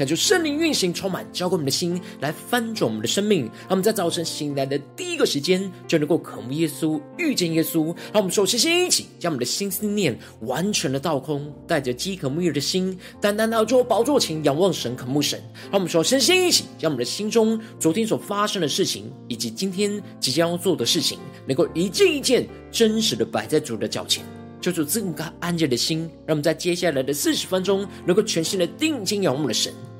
感受圣灵运行，充满浇灌我们的心，来翻转我们的生命。让我们在早晨醒来的第一个时间，就能够渴慕耶稣，遇见耶稣。让我们首先先一起将我们的心思念完全的倒空，带着饥渴沐浴的心，单单的做宝座前仰望神，渴慕神。让我们首先先一起将我们的心中昨天所发生的事情，以及今天即将要做的事情，能够一件一件真实的摆在主的脚前。求主赐我们安静的心，让我们在接下来的四十分钟，能够全心的定睛仰望我们的神。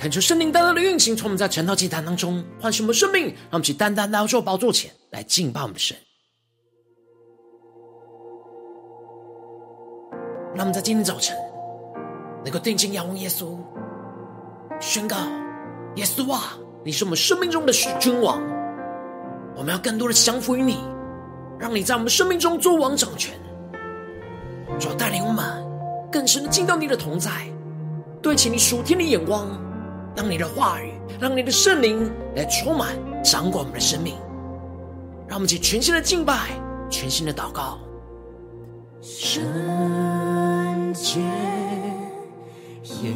恳求圣灵单单的运行，从我们在晨祷祭坛当中唤醒我们生命，让我们去单单来到宝座前来敬拜我们的神。让我们在今天早晨能够定睛仰望耶稣，宣告：耶稣啊，你是我们生命中的君王，我们要更多的降服于你，让你在我们生命中作王掌权，主带领我们更深的进到你的同在，对齐你属天的眼光。让你的话语，让你的圣灵来充满、掌管我们的生命，让我们起全新的敬拜、全新的祷告。圣洁耶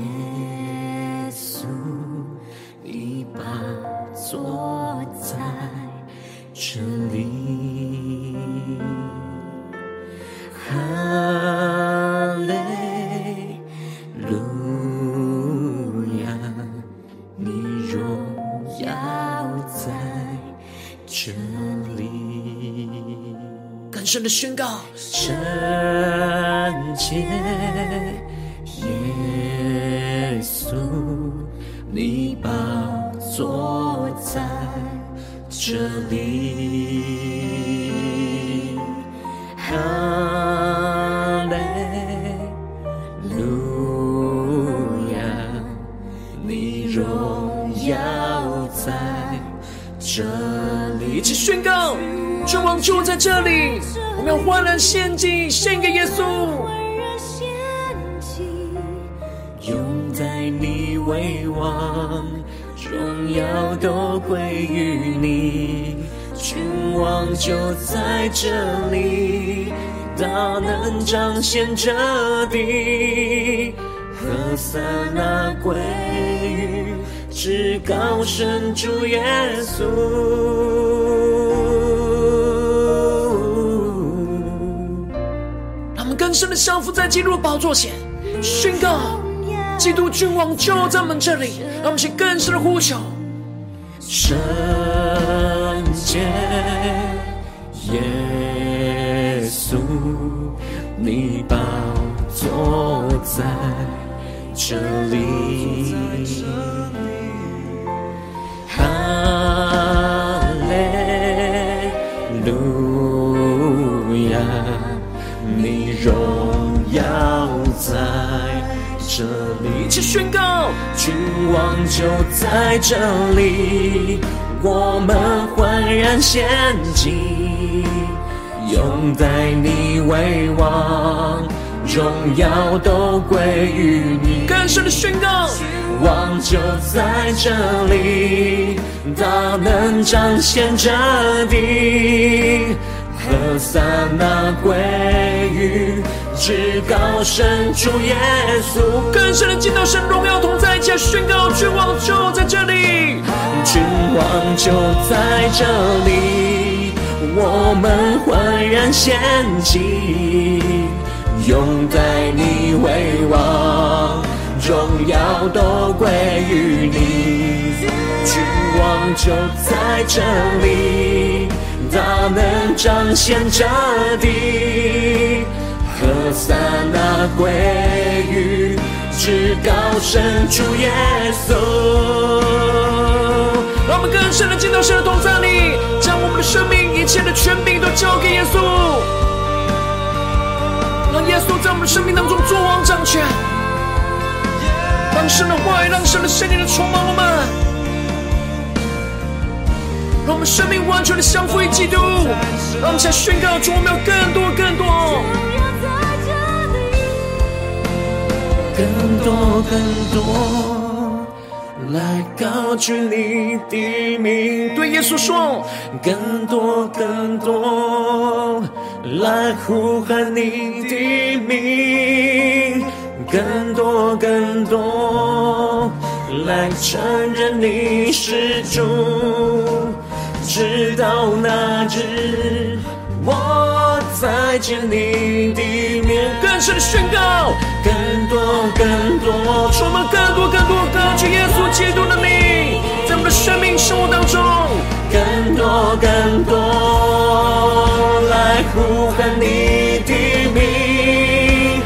神的宣告，圣洁。就在这里，我们要欢然献祭，献给耶稣。永在你为王，荣耀都归于你。君王就在这里，大能彰显这地。何塞那归于至高神主耶稣。深的降服在基督的宝座前，宣告基督君王就在我们这里，让我们去更深的呼求。圣洁耶稣，你宝座在这里。哈利路亚，你荣这里。一起宣告，君王就在这里，我们焕然献祭，拥戴你为王。荣耀都归于你，更深的宣告，君王就在这里，大能彰显这地，何塞那归于至高神主耶稣。更深的见到神荣耀同在，且宣告君王就在这里，君王就在这里，我们焕然献祭。拥戴你为王，荣耀都归于你。君王就在这里，大能彰显这地。何塞那归于至高神主耶稣。让我们更深的进到神的同在里，将我们的生命一切的权柄都交给耶稣。让耶稣在我们的生命当中作王掌权，让神的话语，让神的圣灵的充满我们，让我们生命完全的降服于基督，让我们才宣告主，我们要更多更多，更多更多来高举你的名，对耶稣说，更多更多。来呼喊你的名，更多更多，来承认你是主，直到那日，我再见你的面。更深的宣告，多更多，充满更多更多高举耶稣基督的名，在我们的生命生活当中，更多更多。来呼喊你的名，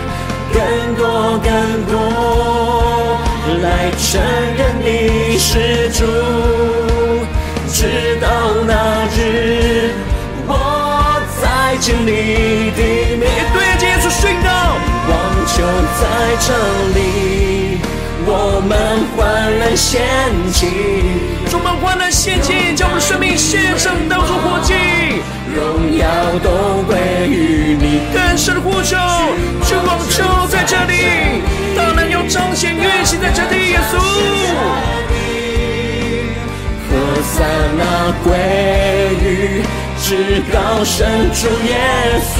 更多更多，来承认你是主，直到那日，我再见你的面。在这里，我们欢然献祭，我们欢然献祭，将我们的生命献上，当作活祭。荣耀都归于你，更深的呼求，君王就在这里，大能要彰显运行在这里，耶稣。何塞那归于至高神主耶稣，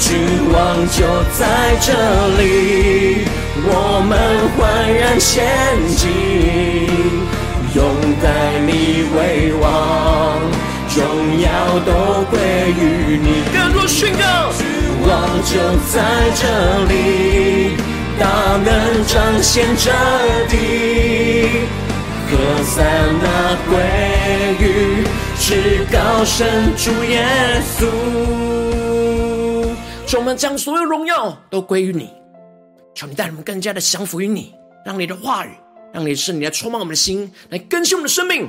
君王就在这里，我们焕然献祭，拥戴你为王。荣耀都归于你，更多宣告，王就在这里，大能彰显这地，何塞那归于至高神主耶稣。求我们将所有荣耀都归于你，求你带我们更加的降服于你，让你的话语，让你的圣灵来充满我们的心，来更新我们的生命，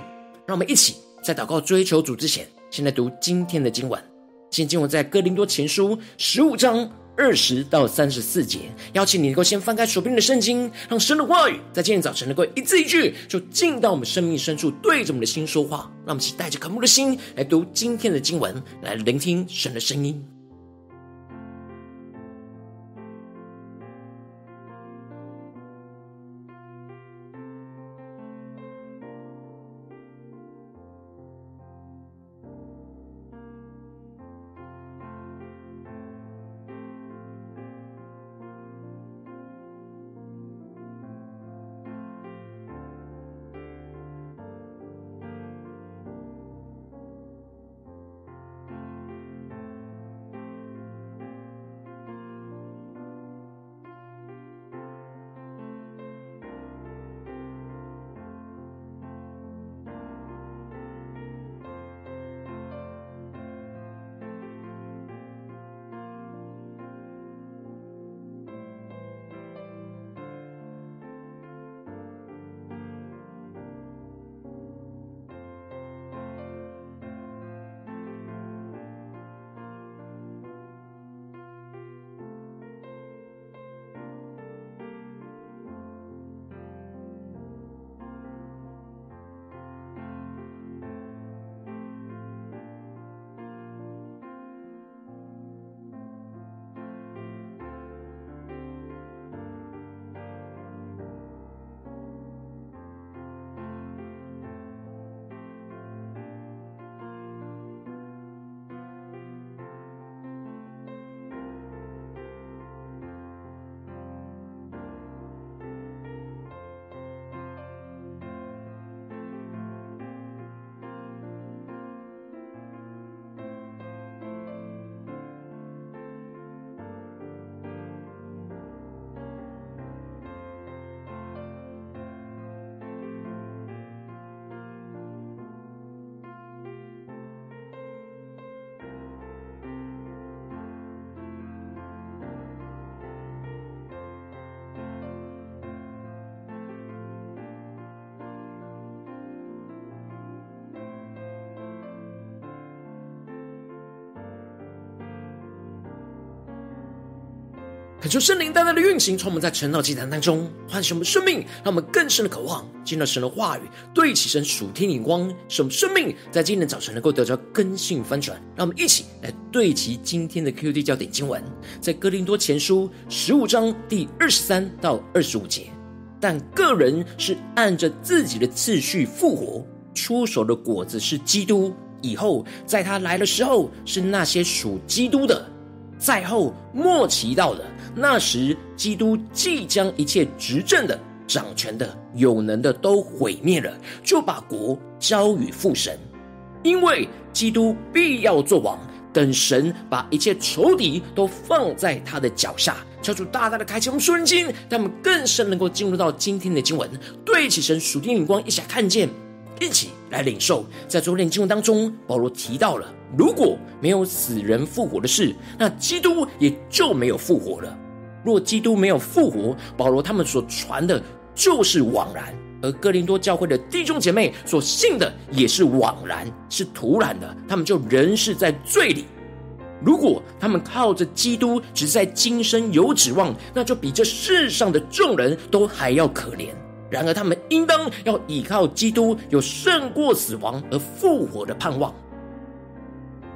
让我们一起。在祷告追求主之前，先来读今天的经文。今天经文在哥林多前书十五章二十到三十四节。邀请你能够先翻开手边的圣经，让神的话语在今天早晨能够一字一句，就进到我们生命深处，对着我们的心说话。让我们一起带着渴慕的心来读今天的经文，来聆听神的声音。求圣灵单单的运行，从我们在晨祷祭坛当中唤醒我们生命，让我们更深的渴望见到神的话语，对齐神属天眼光，使我们生命在今天早晨能够得到更新翻转。让我们一起来对齐今天的 QD 焦点经文，在哥林多前书十五章第二十三到二十五节。但个人是按着自己的次序复活，出手的果子是基督，以后在他来的时候是那些属基督的，再后末期到了。那时，基督即将一切执政的、掌权的、有能的都毁灭了，就把国交与父神。因为基督必要作王，等神把一切仇敌都放在他的脚下。求主大大的开启我们属灵经，让我们更深能够进入到今天的经文，对起神属天眼光，一起来看见，一起来领受。在昨天经文当中，保罗提到了，如果没有死人复活的事，那基督也就没有复活了。若基督没有复活，保罗他们所传的就是枉然；而哥林多教会的弟兄姐妹所信的也是枉然，是徒然的。他们就仍是在罪里。如果他们靠着基督只在今生有指望，那就比这世上的众人都还要可怜。然而他们应当要倚靠基督，有胜过死亡而复活的盼望。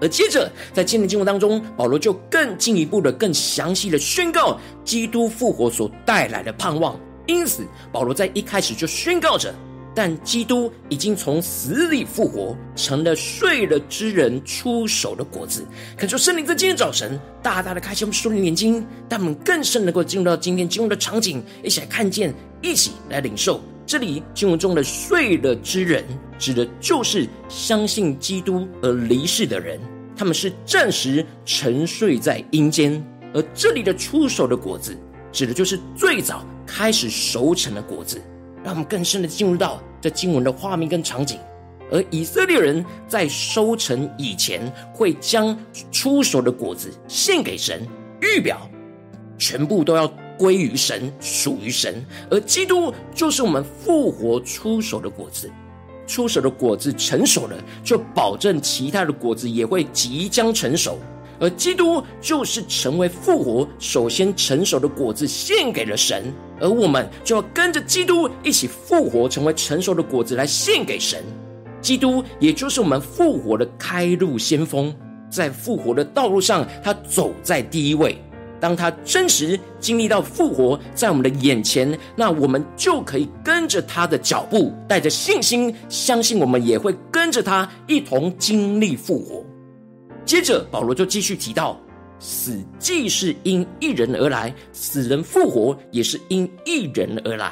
而接着，在今天经文当中，保罗就更进一步的、更详细的宣告基督复活所带来的盼望。因此，保罗在一开始就宣告着：但基督已经从死里复活，成了睡了之人出手的果子。恳求圣灵在今天早晨大大的开启我们属灵眼睛，让我们更深能够进入到今天经文的场景，一起来看见，一起来领受。这里经文中的睡了之人，指的就是相信基督而离世的人，他们是暂时沉睡在阴间；而这里的出手的果子，指的就是最早开始熟成的果子。让我们更深的进入到这经文的画面跟场景。而以色列人在收成以前，会将出手的果子献给神，预表全部都要。归于神，属于神，而基督就是我们复活出手的果子。出手的果子成熟了，就保证其他的果子也会即将成熟。而基督就是成为复活首先成熟的果子，献给了神，而我们就要跟着基督一起复活，成为成熟的果子来献给神。基督也就是我们复活的开路先锋，在复活的道路上，他走在第一位。当他真实经历到复活在我们的眼前，那我们就可以跟着他的脚步，带着信心，相信我们也会跟着他一同经历复活。接着，保罗就继续提到：死既是因一人而来，死人复活也是因一人而来。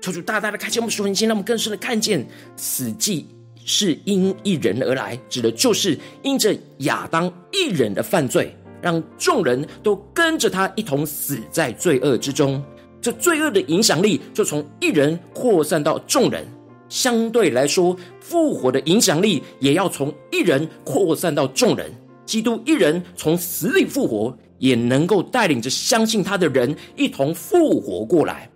求主大大的开启我们属灵心，让我们更深的看见，死既是因一人而来，指的就是因着亚当一人的犯罪。让众人都跟着他一同死在罪恶之中，这罪恶的影响力就从一人扩散到众人。相对来说，复活的影响力也要从一人扩散到众人。基督一人从死里复活，也能够带领着相信他的人一同复活过来。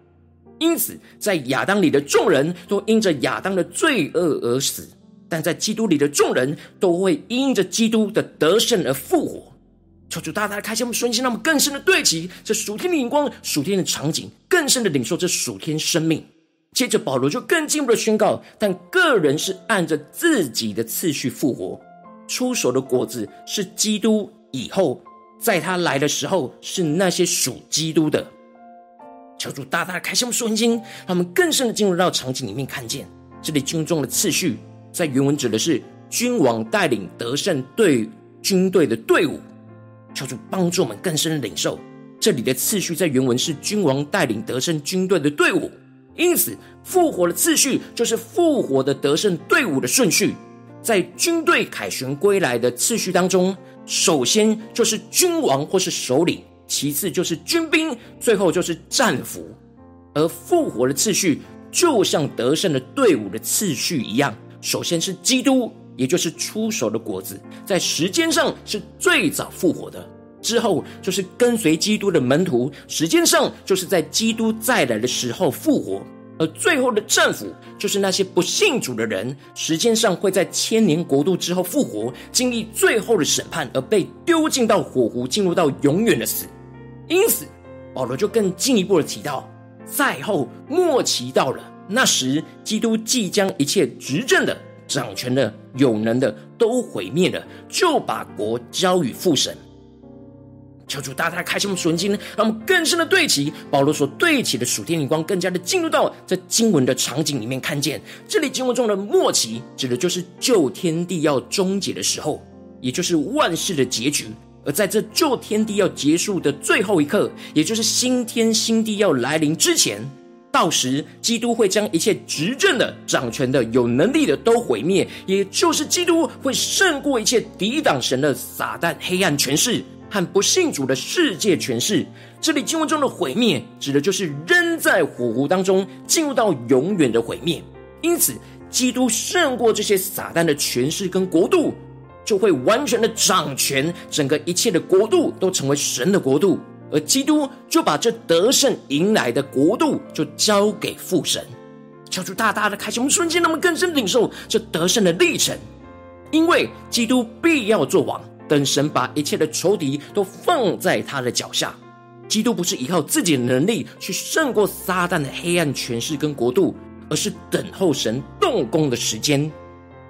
因此，在亚当里的众人都因着亚当的罪恶而死，但在基督里的众人都会因着基督的得胜而复活。求主大大的开启我们属灵心，让我们更深的对齐这属天的眼光、属天的场景，更深的领受这属天生命。接着保罗就更进一步的宣告：但个人是按着自己的次序复活，出手的果子是基督，以后在他来的时候是那些属基督的。求主大大的开启我们属灵心，让我们更深的进入到场景里面，看见这里军中的次序，在原文指的是君王带领得胜队军队的队伍。求主帮助我们更深的领受，这里的次序在原文是君王带领得胜军队的队伍，因此复活的次序就是复活的得胜队伍的顺序。在军队凯旋归来的次序当中，首先就是君王或是首领，其次就是军兵，最后就是战俘。而复活的次序就像得胜的队伍的次序一样，首先是基督。也就是出手的果子，在时间上是最早复活的，之后就是跟随基督的门徒，时间上就是在基督再来的时候复活，而最后的战俘就是那些不信主的人，时间上会在千年国度之后复活，经历最后的审判，而被丢进到火湖，进入到永远的死。因此，保罗就更进一步的提到，在后末期到了，那时基督即将一切执政的、掌权的、有能的都毁灭了，就把国交与父神。求主大大开启我们属灵经，让我们更深的对齐保罗所对齐的属天灵光，更加的进入到这经文的场景里面，看见这里经文中的末期，指的就是旧天地要终结的时候，也就是万事的结局。而在这旧天地要结束的最后一刻，也就是新天新地要来临之前，到时基督会将一切执政的、掌权的、有能力的都毁灭，也就是基督会胜过一切抵挡神的撒旦黑暗权势。和不信主的世界权势，这里经文中的毁灭，指的就是扔在火湖当中，进入到永远的毁灭。因此，基督胜过这些撒旦的权势跟国度，就会完全的掌权，整个一切的国度都成为神的国度，而基督就把这得胜迎来的国度，就交给父神。求主大大的开心我们瞬间，让我们更深领受这得胜的历程，因为基督必要作王。等神把一切的仇敌都放在他的脚下，基督不是依靠自己的能力去胜过撒旦的黑暗权势跟国度，而是等候神动工的时间，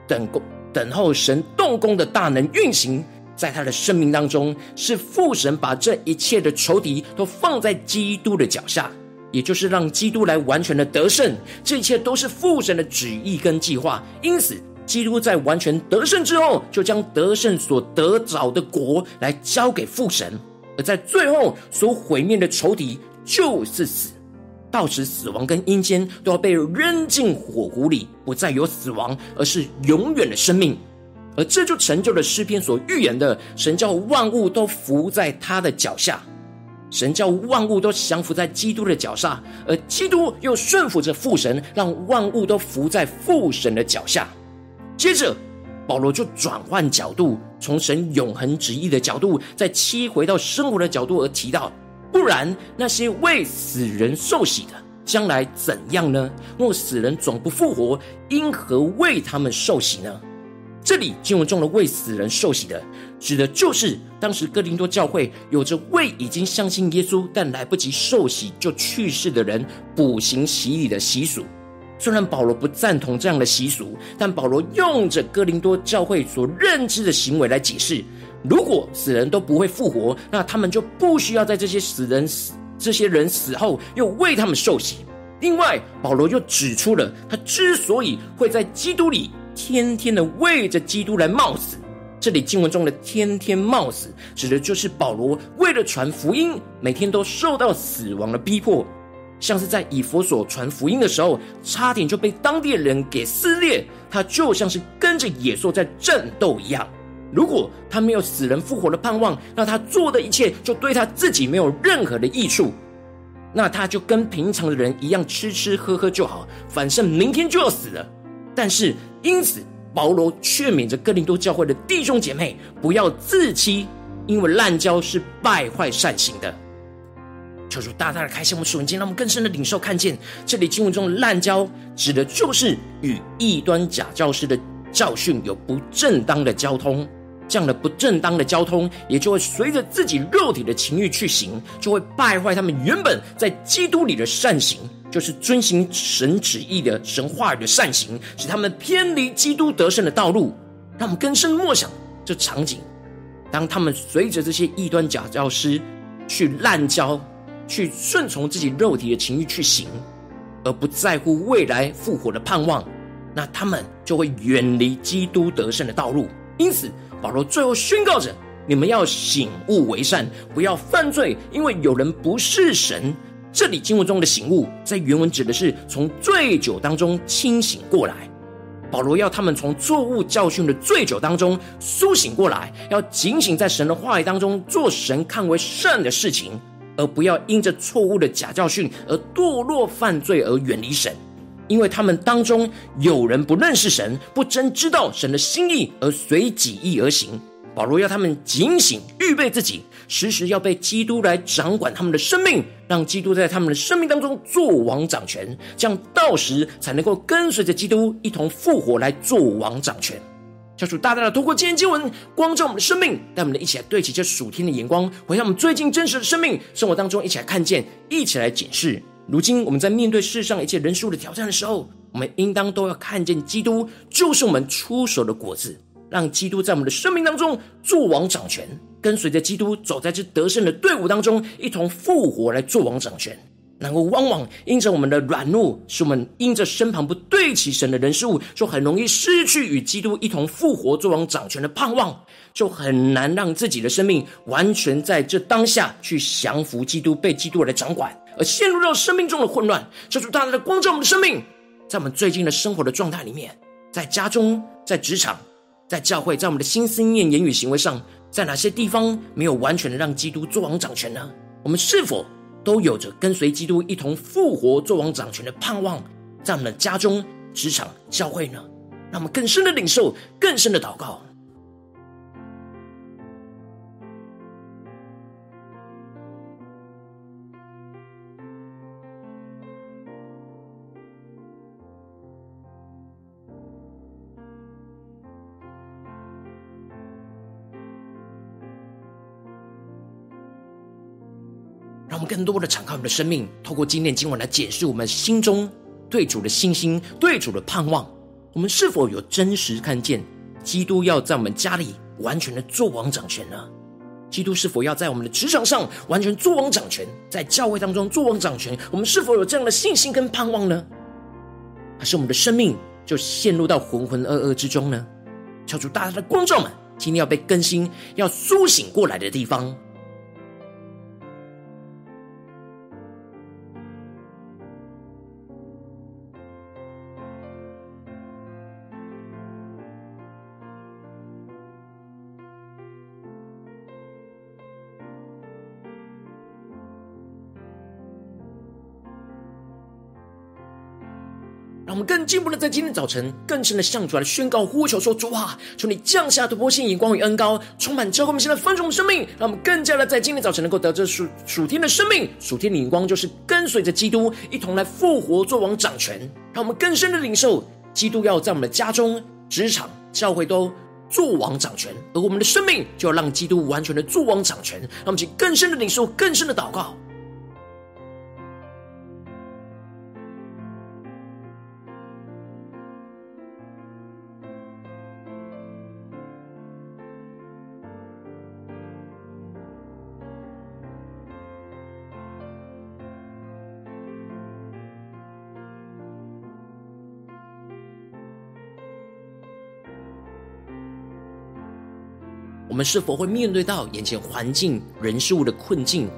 等工等候神动工的大能运行在他的生命当中，是父神把这一切的仇敌都放在基督的脚下，也就是让基督来完全的得胜，这一切都是父神的旨意跟计划，因此。基督在完全得胜之后，就将得胜所得着的国来交给父神，而在最后所毁灭的仇敌就是死。到时死亡跟阴间都要被扔进火湖里，不再有死亡，而是永远的生命。而这就成就了诗篇所预言的：神叫万物都伏在他的脚下，神叫万物都降服在基督的脚下，而基督又顺服着父神，让万物都伏在父神的脚下。接着，保罗就转换角度，从神永恒旨意的角度，再切回到生活的角度而提到：不然那些为死人受洗的，将来怎样呢？若死人总不复活，因何为他们受洗呢？这里经文中的为死人受洗的，指的就是当时哥林多教会有着为已经相信耶稣但来不及受洗就去世的人补行洗礼的习俗。虽然保罗不赞同这样的习俗，但保罗用着哥林多教会所认知的行为来解释：如果死人都不会复活，那他们就不需要在这些死人死这些人死后又为他们受洗。另外，保罗又指出了他之所以会在基督里天天的为着基督来冒死，这里经文中的“天天冒死”指的就是保罗为了传福音，每天都受到死亡的逼迫。像是在以弗所传福音的时候，差点就被当地人给撕裂。他就像是跟着野兽在战斗一样。如果他没有死人复活的盼望，那他做的一切就对他自己没有任何的益处。那他就跟平常的人一样，吃吃喝喝就好，反正明天就要死了。但是因此，保罗劝勉着哥林多教会的弟兄姐妹不要自欺，因为滥交是败坏善行的。求主大大的开心我们属灵，让我们更深的领受看见，这里经文中的滥交，指的就是与异端假教师的教训有不正当的交通。这样的不正当的交通，也就会随着自己肉体的情欲去行，就会败坏他们原本在基督里的善行，就是遵行神旨意的神话语的善行，使他们偏离基督得胜的道路。让我们更深默想这场景，当他们随着这些异端假教师去滥交。去顺从自己肉体的情欲去行，而不在乎未来复活的盼望，那他们就会远离基督得胜的道路。因此，保罗最后宣告着：你们要醒悟为善，不要犯罪，因为有人不是神。这里经文中的醒悟，在原文指的是从醉酒当中清醒过来。保罗要他们从错误教训的醉酒当中苏醒过来，要警醒在神的话语当中做神看为善的事情。而不要因着错误的假教训而堕落犯罪而远离神，因为他们当中有人不认识神，不真知道神的心意而随己意而行。保罗要他们警醒，预备自己，时时要被基督来掌管他们的生命，让基督在他们的生命当中做王掌权，这样到时才能够跟随着基督一同复活来做王掌权。教主大大的透过今天经文光照我们的生命，带我们一起来对齐这属天的眼光，回到我们最近真实的生命生活当中，一起来看见，一起来检视。如今我们在面对世上一切人事物的挑战的时候，我们应当都要看见基督就是我们出手的果子，让基督在我们的生命当中作王掌权，跟随着基督走在这得胜的队伍当中，一同复活来做王掌权。然后，往往因着我们的软弱，使我们因着身旁不对齐神的人事物，就很容易失去与基督一同复活、作王、掌权的盼望，就很难让自己的生命完全在这当下去降服基督，被基督来掌管，而陷入到生命中的混乱。求主大大的光照我们的生命，在我们最近的生活的状态里面，在家中、在职场、在教会，在我们的心思念、言语、行为上，在哪些地方没有完全的让基督作王掌权呢？我们是否？都有着跟随基督一同复活、作王掌权的盼望，在我们的家中、职场、教会呢？让我们更深的领受，更深的祷告。让我们更多的敞开我们的生命，透过今天经文来解释我们心中对主的信心、对主的盼望。我们是否有真实看见基督要在我们家里完全的作王掌权呢？基督是否要在我们的职场上完全作王掌权，在教会当中作王掌权？我们是否有这样的信心跟盼望呢？还是我们的生命就陷入到浑浑噩噩之中呢？求主大大的光照们，今天要被更新、要苏醒过来的地方。更进一步的在今天早晨，更深的向主来宣告呼求说：主啊，求你降下突破性眼光与恩膏，充满教会我们现在丰盛的生命，让我们更加的在今天早晨能够得着属属天的生命，属天的眼光就是跟随着基督一同来复活作王掌权，让我们更深的领受基督要在我们的家中、职场、教会都作王掌权，而我们的生命就要让基督完全的作王掌权，让我们去更深的领受、更深的祷告。们是否会面对到眼前环境、人事物的困境，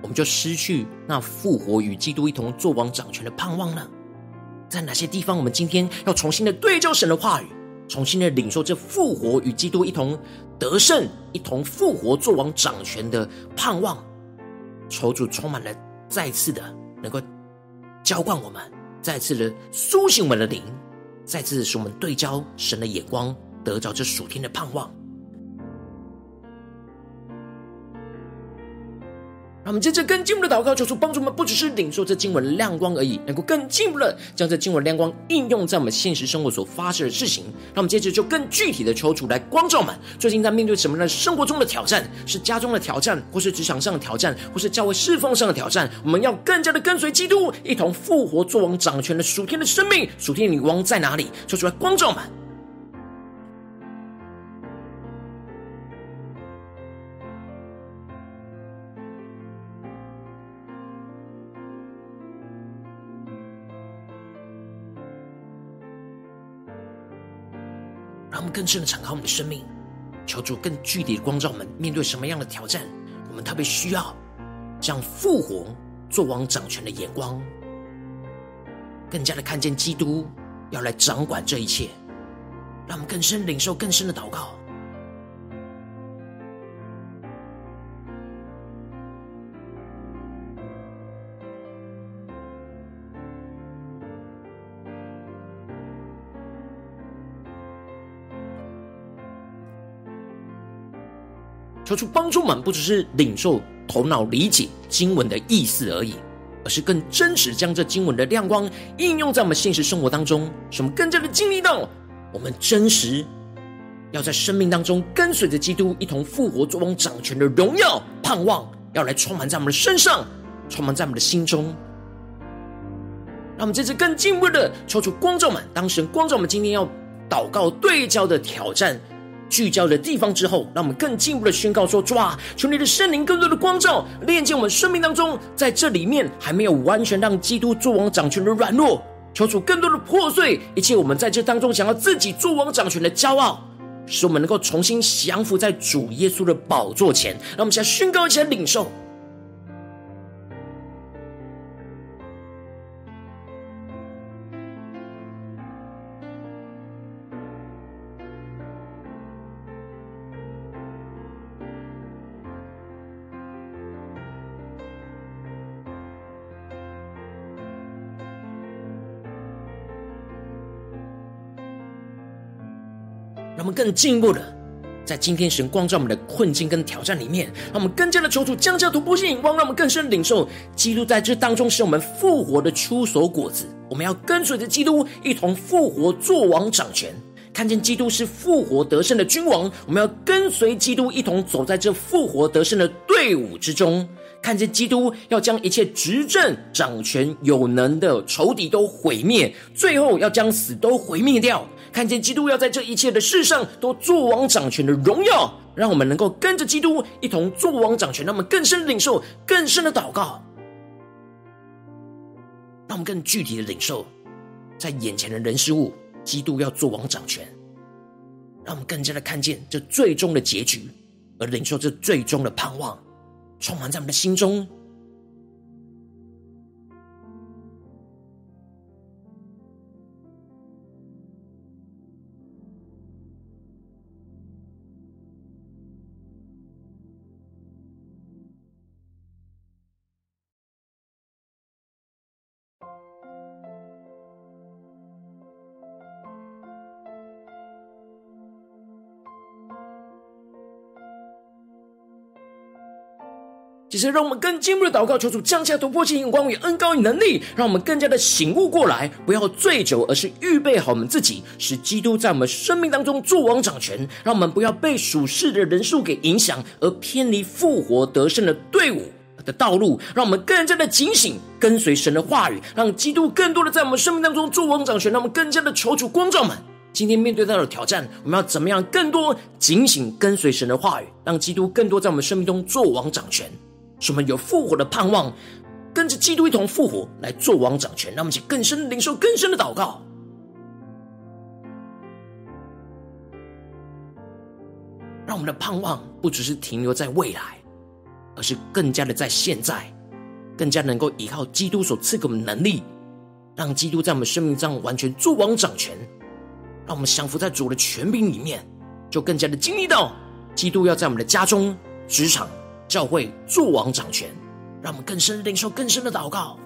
我们就失去那复活与基督一同作王掌权的盼望呢？在哪些地方，我们今天要重新的对照神的话语，重新的领受这复活与基督一同得胜、一同复活作王掌权的盼望？求主充满了再次的能够浇灌我们，再次的苏醒我们的灵，再次使我们对焦神的眼光，得着这属天的盼望。让我们接着更进一步的祷告，求主帮助我们，不只是领受这经文的亮光而已，能够更进一步的将这经文亮光应用在我们现实生活所发生的事情。那我们接着就更具体的求主来光照我们，最近在面对什么样的生活中的挑战？是家中的挑战，或是职场上的挑战，或是教会侍奉上的挑战？我们要更加的跟随基督，一同复活作王掌权的属天的生命，属天的女王在哪里？求主来光照我们。让我们更深的敞开我们的生命，求主更具体的光照我们，面对什么样的挑战，我们特别需要这样复活、做王掌权的眼光，更加的看见基督要来掌管这一切，让我们更深领受更深的祷告。求主帮助我们，不只是领受、头脑理解经文的意思而已，而是更真实将这经文的亮光应用在我们现实生活当中，使我们更加的经历到，我们真实要在生命当中跟随着基督一同复活、作王掌权的荣耀盼望，要来充满在我们的身上，充满在我们的心中。让我们这次更进一步的抽出光照们，当神光照我们今天要祷告对焦的挑战。聚焦的地方之后，让我们更进一步的宣告说：主啊，求你的圣灵更多的光照，链接我们生命当中，在这里面还没有完全让基督做王掌权的软弱，求主更多的破碎一切我们在这当中想要自己做王掌权的骄傲，使我们能够重新降服在主耶稣的宝座前。让我们先宣告，一起领受。更进一步的，在今天神光照我们的困境跟挑战里面，让我们更加的求主降下突破性眼光，让我们更深领受基督在这当中是我们复活的出手果子。我们要跟随着基督一同复活，做王掌权，看见基督是复活得胜的君王。我们要跟随基督一同走在这复活得胜的队伍之中，看见基督要将一切执政掌权有能的仇敌都毁灭，最后要将死都毁灭掉。看见基督要在这一切的事上都作王掌权的荣耀，让我们能够跟着基督一同作王掌权，让我们更深领受更深的祷告，让我们更具体的领受在眼前的人事物，基督要做王掌权，让我们更加的看见这最终的结局，而领受这最终的盼望，充满在我们的心中。其实，让我们更进一步的祷告，求主降下突破性眼光与恩高与能力，让我们更加的醒悟过来，不要醉酒，而是预备好我们自己，使基督在我们生命当中作王掌权。让我们不要被属世的人数给影响，而偏离复活得胜的队伍的道路。让我们更加的警醒，跟随神的话语，让基督更多的在我们生命当中作王掌权。让我们更加的求主光照们，今天面对到的挑战，我们要怎么样更多警醒跟随神的话语，让基督更多在我们生命中作王掌权。使我们有复活的盼望，跟着基督一同复活来做王掌权。让我们去更深领受更深的祷告，让我们的盼望不只是停留在未来，而是更加的在现在，更加能够依靠基督所赐给我们能力，让基督在我们生命上完全做王掌权。让我们降服在主的权柄里面，就更加的经历到基督要在我们的家中、职场。教会作王掌权，让我们更深领受更深的祷告。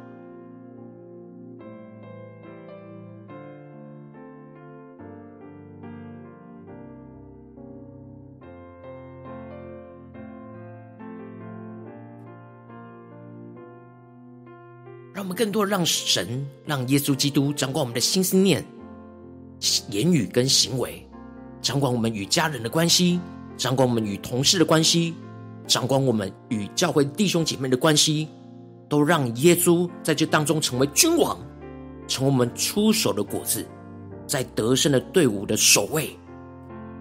让我们更多让神、让耶稣基督掌管我们的心思念、言语跟行为，掌管我们与家人的关系，掌管我们与同事的关系。掌管我们与教会弟兄姐妹的关系，都让耶稣在这当中成为君王，成为我们出手的果子，在得胜的队伍的首位。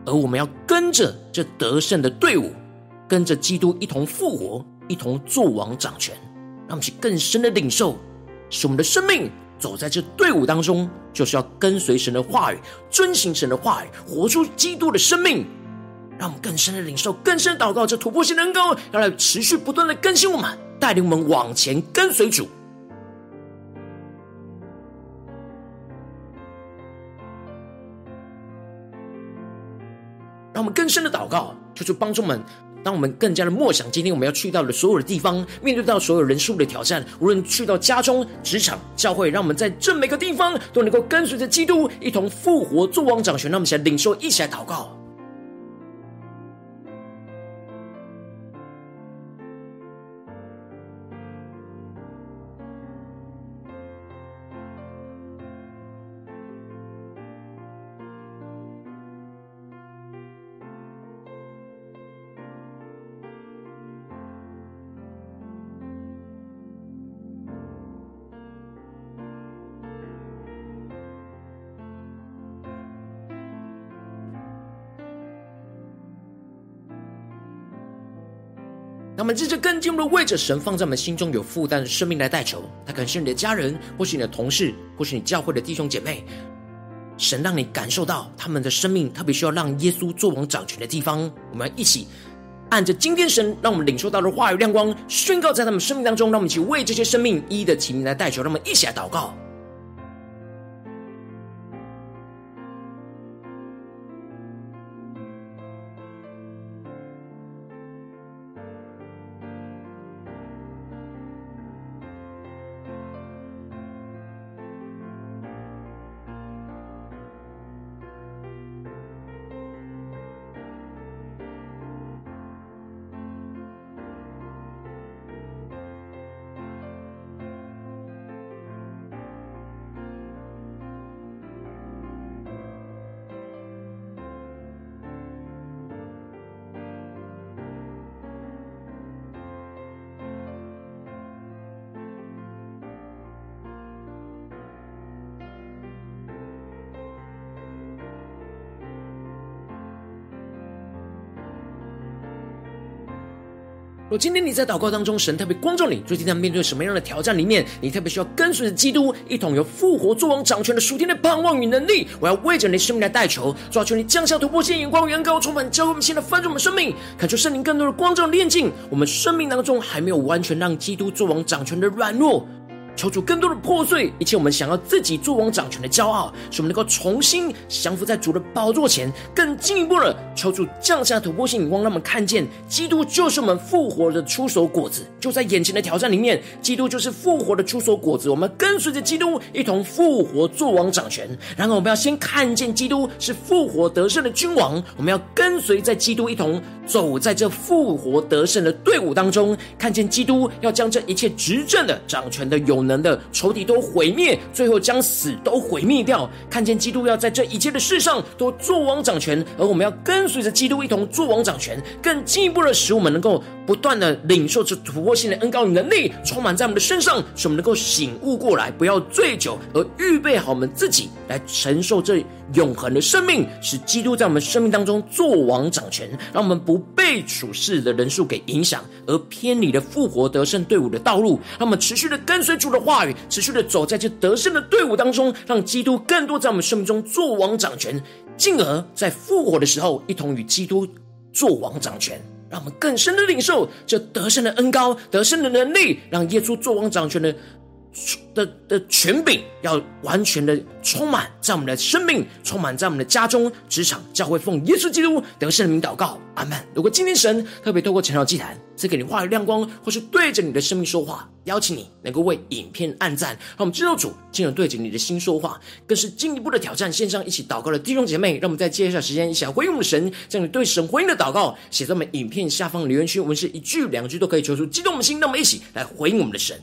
而我们要跟着这得胜的队伍，跟着基督一同复活，一同作王掌权，让我们去更深的领受，使我们的生命走在这队伍当中，就是要跟随神的话语，遵行神的话语，活出基督的生命。让我们更深的领受，更深的祷告，这突破性的恩膏要来持续不断的更新我们，带领我们往前跟随主。让我们更深的祷告，求主帮助我们，当我们更加的默想今天我们要去到的所有的地方，面对到所有人数的挑战，无论去到家中、职场、教会，让我们在这每个地方都能够跟随着基督一同复活、作王掌权。让我们一起来领受，一起来祷告。们这些更进一步的为着神放在我们心中有负担的生命来代求。他可能是你的家人，或是你的同事，或是你教会的弟兄姐妹。神让你感受到他们的生命特别需要让耶稣作王掌权的地方。我们要一起按着今天神让我们领受到的话语亮光，宣告在他们生命当中。让我们一起为这些生命一一的提名来代求。让我们一起来祷告。若今天你在祷告当中，神特别光照你，最近在面对什么样的挑战里面，你特别需要跟随着基督一同有复活作王掌权的属天的盼望与能力。我要为着你生命来代求，抓住你降下突破性眼光，远高充满，教会我们现在翻转我们生命，看求圣灵更多的光照炼净我们生命当中还没有完全让基督作王掌权的软弱。求主更多的破碎一切我们想要自己作王掌权的骄傲，使我们能够重新降服在主的宝座前。更进一步的，求主降下突破性眼光，让我们看见基督就是我们复活的出手果子。就在眼前的挑战里面，基督就是复活的出手果子。我们跟随着基督一同复活作王掌权。然后我们要先看见基督是复活得胜的君王，我们要跟随在基督一同走在这复活得胜的队伍当中，看见基督要将这一切执政的掌权的有能人的仇敌都毁灭，最后将死都毁灭掉。看见基督要在这一切的事上都做王掌权，而我们要跟随着基督一同做王掌权，更进一步的使我们能够不断的领受着突破性的恩膏与能力，充满在我们的身上，使我们能够醒悟过来，不要醉酒，而预备好我们自己来承受这永恒的生命，使基督在我们生命当中作王掌权，让我们不被处世的人数给影响，而偏离了复活得胜队伍的道路。让我们持续的跟随主的话语，持续的走在这得胜的队伍当中，让基督更多在我们生命中作王掌权，进而在复活的时候一同与基督作王掌权。让我们更深的领受这得胜的恩膏、得胜的能力，让耶稣作王掌权的。的的权柄要完全的充满在我们的生命，充满在我们的家中、职场、教会，奉耶稣基督得胜的名祷告，阿门。如果今天神特别透过晨祷祭坛赐给你话语亮光，或是对着你的生命说话，邀请你能够为影片按赞，让我们知道主进而对着你的心说话，更是进一步的挑战。线上一起祷告的弟兄姐妹，让我们在接下来时间一起来回应我们的神，将你对神回应的祷告写在我们影片下方的留言区，我们是一句两句都可以求出激动的心，让我们一起来回应我们的神。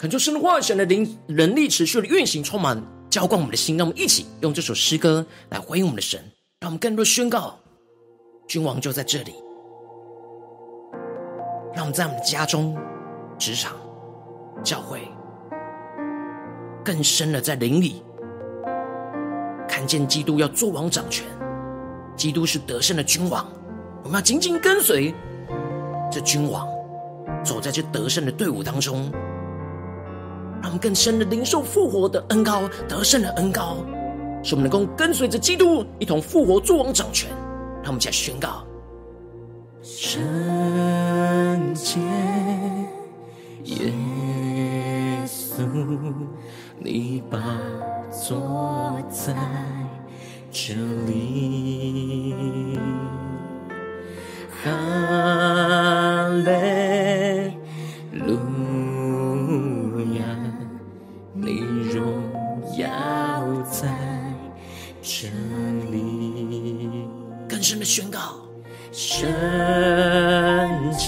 恳求神的话语、神的灵、能力持续的运行，充满浇灌我们的心。让我们一起用这首诗歌来回应我们的神，让我们更多宣告：君王就在这里。让我们在我们的家中、职场、教会，更深的在灵里看见基督要做王掌权，基督是得胜的君王。我们要紧紧跟随这君王，走在这得胜的队伍当中。让我们更深的领受复活的恩膏，得胜的恩膏，使我们能够跟随着基督一同复活作王掌权。让我们起来宣告：圣洁耶稣，你宝座在这里。哈利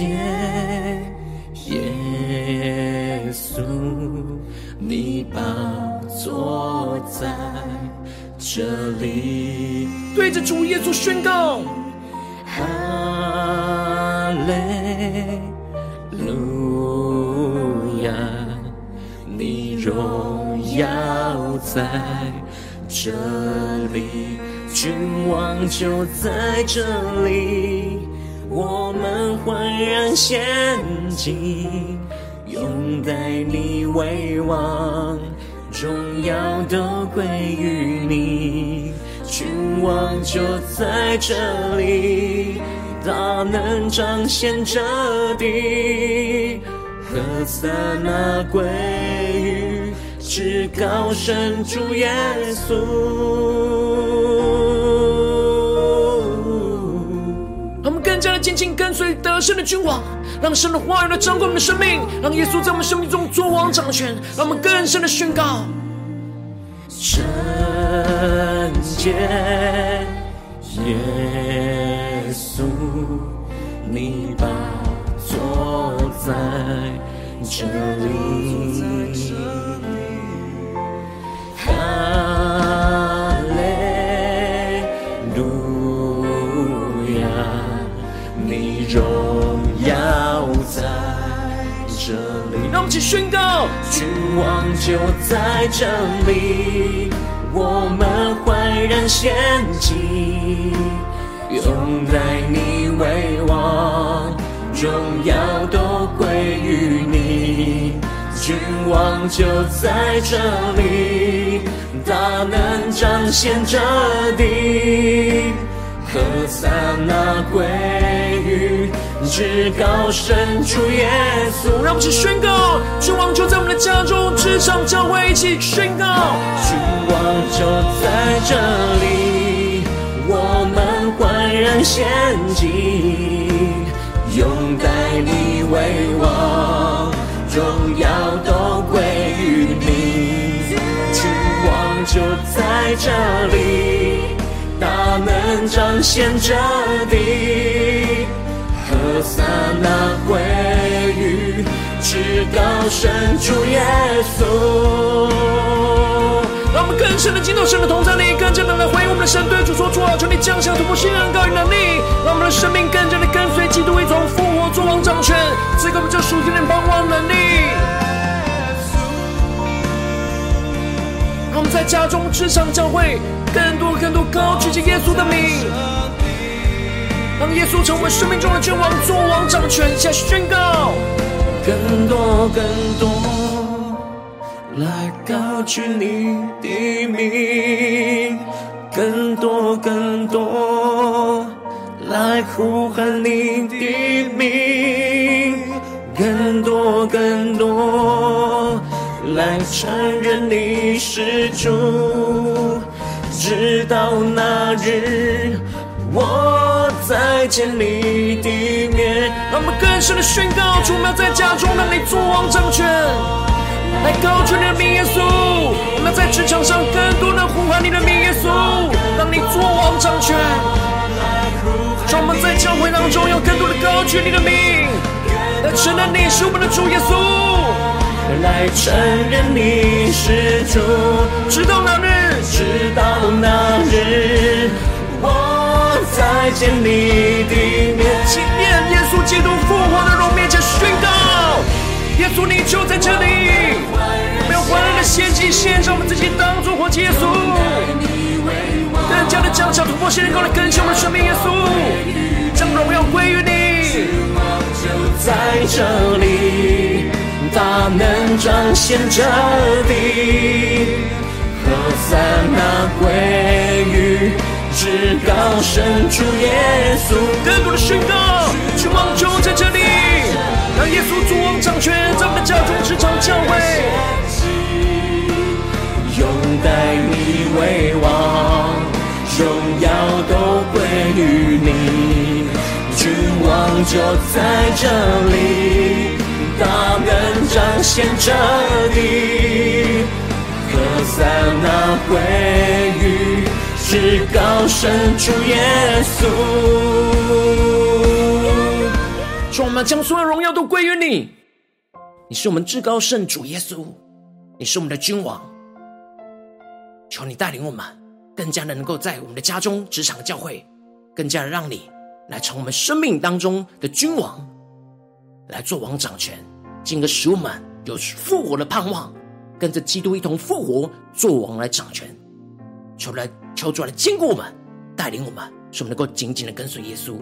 耶耶稣，你把座在这里，对着主耶稣宣告，哈利路亚，你荣耀在这里，君王就在这里。们欢然献祭，拥戴你为王，荣耀都归于你，君王就在这里，大能彰显这地，何塞那归于至高神主耶稣。跟随得胜的君王，让神的话语来掌管我们的生命，让耶稣在我们生命中作王掌权，让我们更深的宣告：圣洁耶稣，你宝座在这里。宣告：君王就在这里，我们焕然献祭，拥戴你为王，荣耀都归于你。君王就在这里，大能彰显这地，何塞那归于至高神主耶稣。让我们一起宣告：君王就在我们的家中，职场教会一起宣告：君王就在这里，我们焕然献祭，拥戴你为王。荣耀都归于你，君王就在这里，大能彰显着地，何塞那归于直到神主耶稣。让我们更深的进入神的同在里，更加的来回应我们的神，对主说主啊，求你降下突破性恩高与能力，让我们的生命更加的跟随基督一同复活作王掌权，赐给我们这属天的盼望能力。让我们在家中、职场、教会，更多、更多高举着耶稣的名，让耶稣成为生命中的君王，作王掌权，下宣告，更多、更多。来高举你的名，更多更多，来呼喊你的名，更多更多，来承认你是主，直到那日我再见你的面。让我们更深的宣告：主，我们要在家中让你作王掌权。来高举你的名，耶稣！我们在职场上更多的呼喊你的名，耶稣，让你作王掌权。让我们在教会当中有更多的高举你的名，来承认你是我们的主耶稣，来承认你是主，直到那日，直到那日，再见你的面，纪念耶稣基督复活的荣面前宣告。耶稣，你就在这里，我们要欢乐的献祭，献上我们自己当作活祭。耶稣，更加的将小突破性的高来更新我们的生命。耶稣，将荣耀归于你。就在这里，大能彰显这地，何塞那归于至高神主耶稣。更多的宣告，君王就在这里。让耶稣主王掌权，在我们的家中、职场、教会，拥戴你为王，荣耀都归于你。君王就在这里，大能彰显这地，何塞那归于至高圣主耶稣。主，我们将所有荣耀都归于你。你是我们至高圣主耶稣，你是我们的君王。求你带领我们，更加的能够在我们的家中、职场、教会，更加的让你来成我们生命当中的君王，来做王掌权，进而使我们有复活的盼望，跟着基督一同复活，做王来掌权。求来求主来坚固我们，带领我们，使我们能够紧紧的跟随耶稣。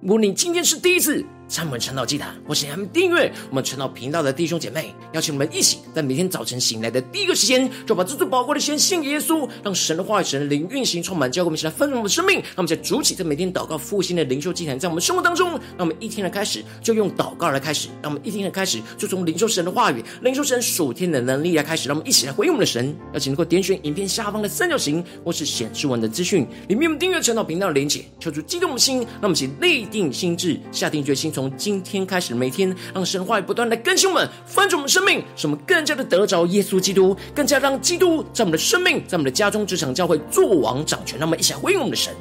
如果你今天是第一次，参门传道祭坛，或是还没订阅我们传道频道的弟兄姐妹，邀请我们一起在每天早晨醒来的第一个时间，就把这最宝贵的先献给耶稣，让神的话语、神的灵运行充满，教给我们起来丰盛我们的生命。让我们在主起，在每天祷告复兴的灵修祭坛，在我们生活当中，让我们一天的开始就用祷告来开始，让我们一天的开始就从灵修神的话语、灵修神属天的能力来开始。让我们一起来回应我们的神。邀请能够点选影片下方的三角形，或是显示文的资讯里面，我们订阅传道频道的连结，求主激动的心，让我们一起立定心志，下定决心，从今天开始。每天让神话语不断的更新我们，翻转我们生命，使我们更加的得着耶稣基督，更加让基督在我们的生命，在我们的家中、职场、教会做王掌权。让我们一起来回应我们的神。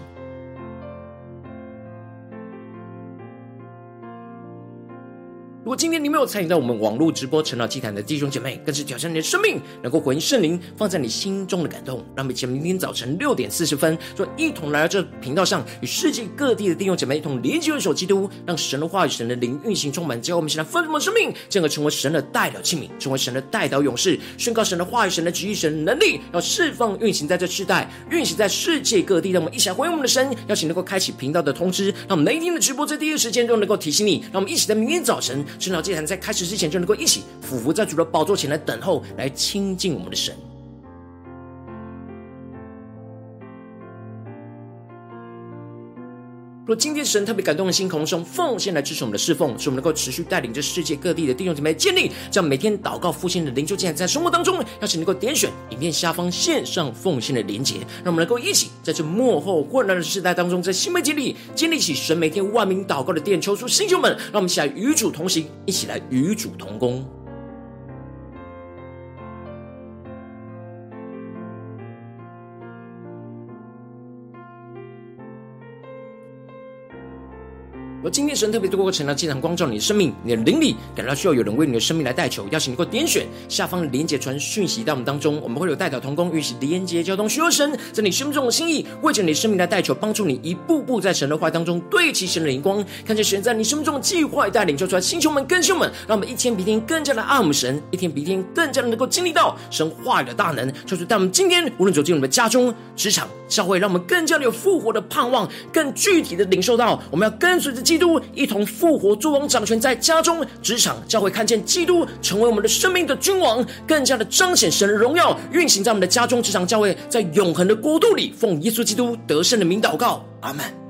如果今天你没有参与到我们网络直播成长祭坛的弟兄姐妹，更是挑战你的生命，能够回应圣灵放在你心中的感动。让我们一起明天早晨六点四十分，就一同来到这频道上，与世界各地的弟兄姐妹一同连接、元首基督，让神的话语、神的灵运行充满，教我们现在丰盛的生命，进而成为神的代表器皿，成为神的代表勇士，宣告神的话语、神的旨意、神的能力，要释放运行在这世代，运行在世界各地。让我们一起来回应我们的神，邀请能够开启频道的通知，让我们每一天的直播在第一时间都能够提醒你。让我们一起在明天早晨。圣道祭坛在开始之前，就能够一起俯伏在主的宝座前来等候，来亲近我们的神。若今天神特别感动的心，空中奉献来支持我们的侍奉，使我们能够持续带领着世界各地的弟兄姐妹建立这样每天祷告复兴的灵修祭坛，在生活当中，邀请能够点选影片下方线上奉献的连结，让我们能够一起在这幕后混乱的时代当中，在新媒体里建立起神每天万名祷告的殿，求出星球们，让我们一起来与主同行，一起来与主同工。而今天神特别透过程呢，经常光照你的生命，你的灵里感到需要有人为你的生命来代求，邀请你能够点选下方的连结传讯息到我们当中，我们会有代表同工，与其连结交通，需要神在你生命中的心意，为着你生命来代求，帮助你一步步在神的话当中对齐神的灵光，看见神在你生命中的计划带领，就出来，星球们、更新们，让我们一天比一天更加的爱我们神，一天比一天更加的能够经历到神话语的大能，就是在我们今天无论走进我们的家中、职场、教会，让我们更加的有复活的盼望，更具体的领受到我们要跟随着。基督一同复活，诸王掌权，在家中、职场、教会，看见基督成为我们的生命的君王，更加的彰显神的荣耀，运行在我们的家中、职场、教会，在永恒的国度里，奉耶稣基督得胜的名祷告，阿门。